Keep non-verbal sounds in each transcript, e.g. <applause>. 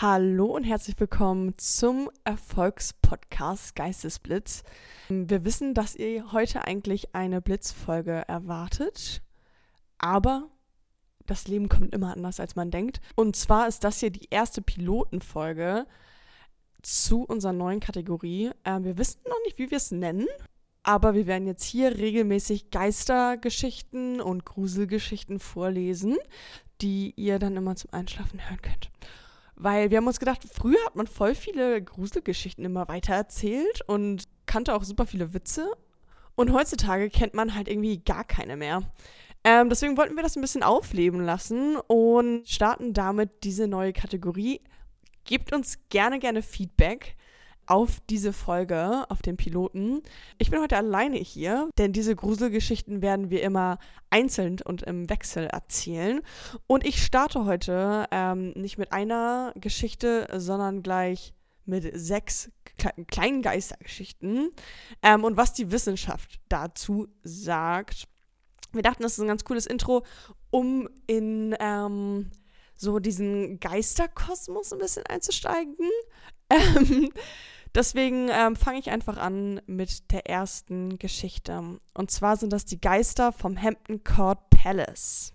Hallo und herzlich willkommen zum Erfolgspodcast Geistesblitz. Wir wissen, dass ihr heute eigentlich eine Blitzfolge erwartet, aber das Leben kommt immer anders, als man denkt. Und zwar ist das hier die erste Pilotenfolge zu unserer neuen Kategorie. Äh, wir wissen noch nicht, wie wir es nennen, aber wir werden jetzt hier regelmäßig Geistergeschichten und Gruselgeschichten vorlesen, die ihr dann immer zum Einschlafen hören könnt. Weil wir haben uns gedacht, früher hat man voll viele Gruselgeschichten immer weiter erzählt und kannte auch super viele Witze. Und heutzutage kennt man halt irgendwie gar keine mehr. Ähm, deswegen wollten wir das ein bisschen aufleben lassen und starten damit diese neue Kategorie. Gebt uns gerne, gerne Feedback auf diese Folge, auf den Piloten. Ich bin heute alleine hier, denn diese Gruselgeschichten werden wir immer einzeln und im Wechsel erzählen. Und ich starte heute ähm, nicht mit einer Geschichte, sondern gleich mit sechs kleinen Geistergeschichten ähm, und was die Wissenschaft dazu sagt. Wir dachten, das ist ein ganz cooles Intro, um in ähm, so diesen Geisterkosmos ein bisschen einzusteigen. <laughs> Ähm, Deswegen ähm, fange ich einfach an mit der ersten Geschichte. Und zwar sind das die Geister vom Hampton Court Palace.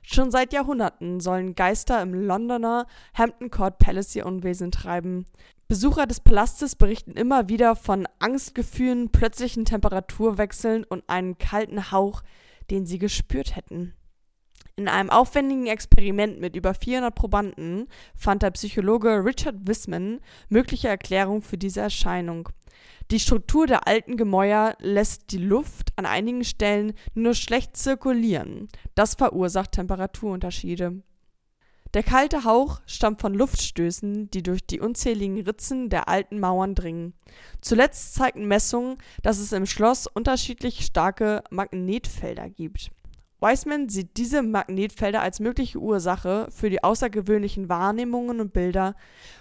Schon seit Jahrhunderten sollen Geister im Londoner Hampton Court Palace ihr Unwesen treiben. Besucher des Palastes berichten immer wieder von Angstgefühlen, plötzlichen Temperaturwechseln und einem kalten Hauch, den sie gespürt hätten. In einem aufwendigen Experiment mit über 400 Probanden fand der Psychologe Richard Wiseman mögliche Erklärungen für diese Erscheinung. Die Struktur der alten Gemäuer lässt die Luft an einigen Stellen nur schlecht zirkulieren. Das verursacht Temperaturunterschiede. Der kalte Hauch stammt von Luftstößen, die durch die unzähligen Ritzen der alten Mauern dringen. Zuletzt zeigten Messungen, dass es im Schloss unterschiedlich starke Magnetfelder gibt. Wiseman sieht diese Magnetfelder als mögliche Ursache für die außergewöhnlichen Wahrnehmungen und Bilder,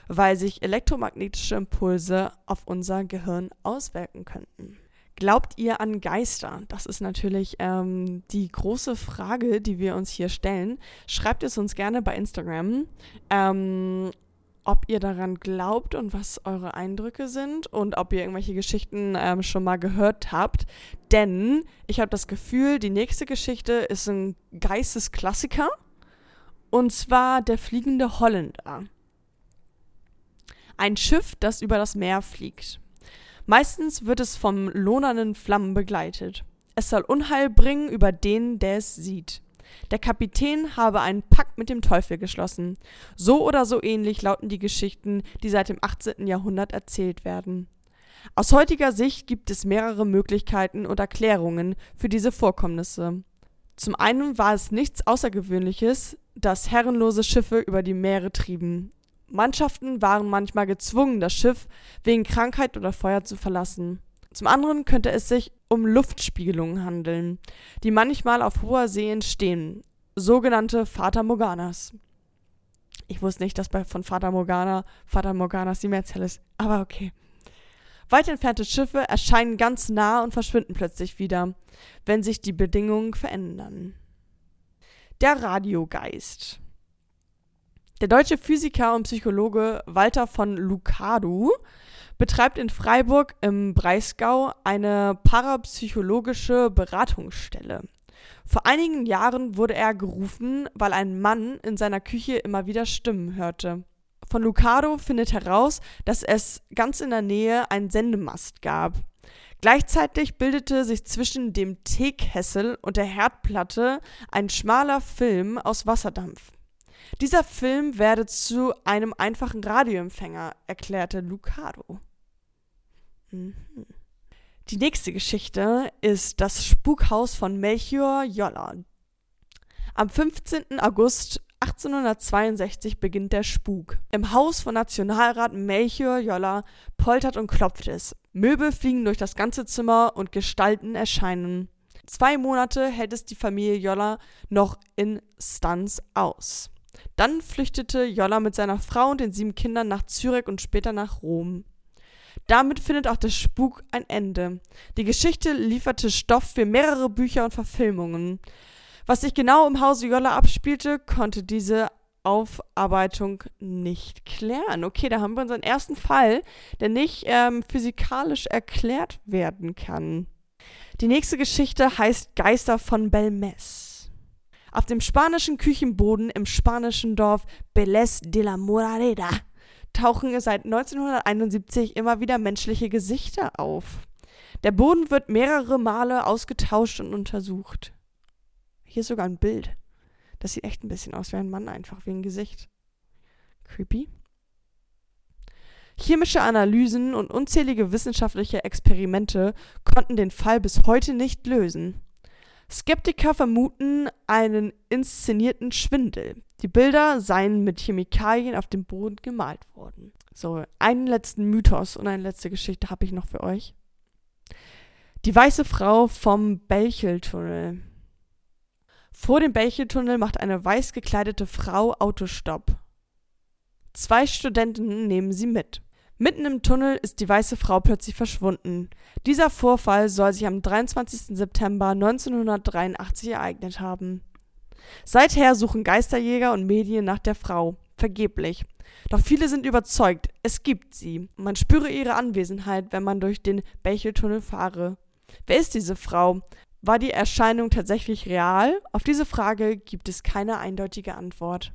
weil sich elektromagnetische Impulse auf unser Gehirn auswirken könnten. Glaubt ihr an Geister? Das ist natürlich ähm, die große Frage, die wir uns hier stellen. Schreibt es uns gerne bei Instagram. Ähm, ob ihr daran glaubt und was eure Eindrücke sind und ob ihr irgendwelche Geschichten ähm, schon mal gehört habt. Denn ich habe das Gefühl, die nächste Geschichte ist ein Geistesklassiker. Und zwar der fliegende Holländer. Ein Schiff, das über das Meer fliegt. Meistens wird es vom lohnenden Flammen begleitet. Es soll Unheil bringen über den, der es sieht. Der Kapitän habe einen Pakt mit dem Teufel geschlossen. So oder so ähnlich lauten die Geschichten, die seit dem 18. Jahrhundert erzählt werden. Aus heutiger Sicht gibt es mehrere Möglichkeiten und Erklärungen für diese Vorkommnisse. Zum einen war es nichts Außergewöhnliches, dass herrenlose Schiffe über die Meere trieben. Mannschaften waren manchmal gezwungen, das Schiff wegen Krankheit oder Feuer zu verlassen. Zum anderen könnte es sich um Luftspiegelungen handeln, die manchmal auf hoher See entstehen, sogenannte Fata Morganas. Ich wusste nicht, dass bei von Fata Morgana Fata Morganas die Mehrzahl ist, aber okay. Weit entfernte Schiffe erscheinen ganz nah und verschwinden plötzlich wieder, wenn sich die Bedingungen verändern. Der Radiogeist. Der deutsche Physiker und Psychologe Walter von Lucadu betreibt in Freiburg im Breisgau eine parapsychologische Beratungsstelle. Vor einigen Jahren wurde er gerufen, weil ein Mann in seiner Küche immer wieder Stimmen hörte. Von Lucado findet heraus, dass es ganz in der Nähe einen Sendemast gab. Gleichzeitig bildete sich zwischen dem Teekessel und der Herdplatte ein schmaler Film aus Wasserdampf. Dieser Film werde zu einem einfachen Radioempfänger, erklärte Lucado. Mhm. Die nächste Geschichte ist das Spukhaus von Melchior Jolla. Am 15. August 1862 beginnt der Spuk. Im Haus von Nationalrat Melchior Jolla poltert und klopft es. Möbel fliegen durch das ganze Zimmer und Gestalten erscheinen. Zwei Monate hält es die Familie Jolla noch in Stanz aus. Dann flüchtete Jolla mit seiner Frau und den sieben Kindern nach Zürich und später nach Rom. Damit findet auch der Spuk ein Ende. Die Geschichte lieferte Stoff für mehrere Bücher und Verfilmungen. Was sich genau im Hause Jolla abspielte, konnte diese Aufarbeitung nicht klären. Okay, da haben wir unseren ersten Fall, der nicht ähm, physikalisch erklärt werden kann. Die nächste Geschichte heißt Geister von Belmes. Auf dem spanischen Küchenboden im spanischen Dorf Beles de la Morareda tauchen seit 1971 immer wieder menschliche Gesichter auf. Der Boden wird mehrere Male ausgetauscht und untersucht. Hier ist sogar ein Bild. Das sieht echt ein bisschen aus wie ein Mann, einfach wie ein Gesicht. Creepy. Chemische Analysen und unzählige wissenschaftliche Experimente konnten den Fall bis heute nicht lösen. Skeptiker vermuten einen inszenierten Schwindel. Die Bilder seien mit Chemikalien auf dem Boden gemalt worden. So, einen letzten Mythos und eine letzte Geschichte habe ich noch für euch. Die weiße Frau vom Belcheltunnel. Vor dem Belcheltunnel macht eine weiß gekleidete Frau Autostopp. Zwei Studenten nehmen sie mit. Mitten im Tunnel ist die weiße Frau plötzlich verschwunden. Dieser Vorfall soll sich am 23. September 1983 ereignet haben. Seither suchen Geisterjäger und Medien nach der Frau. Vergeblich. Doch viele sind überzeugt, es gibt sie. Man spüre ihre Anwesenheit, wenn man durch den Belcheltunnel fahre. Wer ist diese Frau? War die Erscheinung tatsächlich real? Auf diese Frage gibt es keine eindeutige Antwort.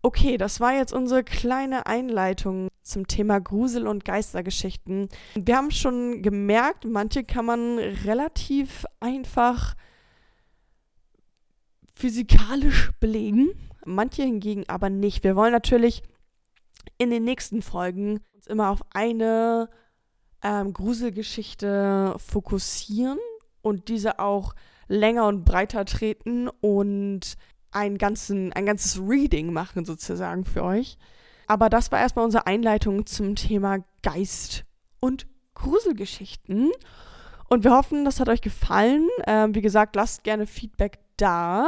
Okay, das war jetzt unsere kleine Einleitung zum Thema Grusel- und Geistergeschichten. Wir haben schon gemerkt, manche kann man relativ einfach physikalisch belegen, manche hingegen aber nicht. Wir wollen natürlich in den nächsten Folgen uns immer auf eine ähm, Gruselgeschichte fokussieren und diese auch länger und breiter treten und ein, ganzen, ein ganzes Reading machen sozusagen für euch. Aber das war erstmal unsere Einleitung zum Thema Geist und Gruselgeschichten. Und wir hoffen, das hat euch gefallen. Ähm, wie gesagt, lasst gerne Feedback da.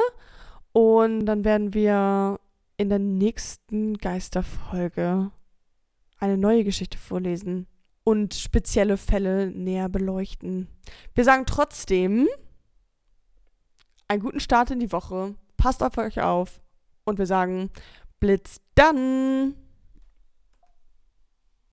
Und dann werden wir in der nächsten Geisterfolge eine neue Geschichte vorlesen und spezielle Fälle näher beleuchten. Wir sagen trotzdem einen guten Start in die Woche. Passt auf euch auf und wir sagen Blitz dann!